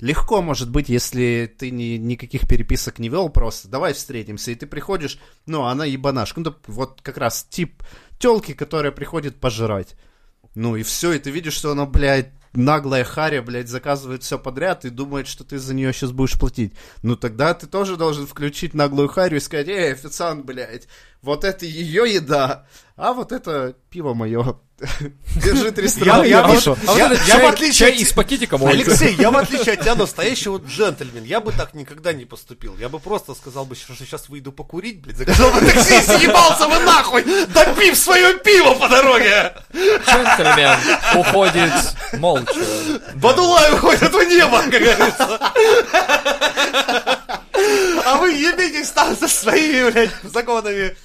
легко может быть, если ты ни, никаких переписок не вел просто. Давай встретимся, и ты приходишь, ну, она ебанашка. Ну, вот как раз тип телки, которая приходит пожрать. Ну и все, и ты видишь, что она, блядь, наглая Харя, блядь, заказывает все подряд и думает, что ты за нее сейчас будешь платить. Ну тогда ты тоже должен включить наглую Харю и сказать, эй, официант, блядь, вот это ее еда, а вот это пиво мое. Держи 300 рублей. Я, вот- А я- я в отличие от- из пакетика. Алексей, я в отличие от тебя настоящий вот джентльмен. Я бы так никогда не поступил. Я бы просто сказал бы, что сейчас выйду покурить, блядь, заказал бы такси и съебался бы нахуй, допив свое пиво по дороге. Джентльмен уходит молча. Бадулай уходит в небо, как говорится. А вы ебитесь там со своими, блядь, законами.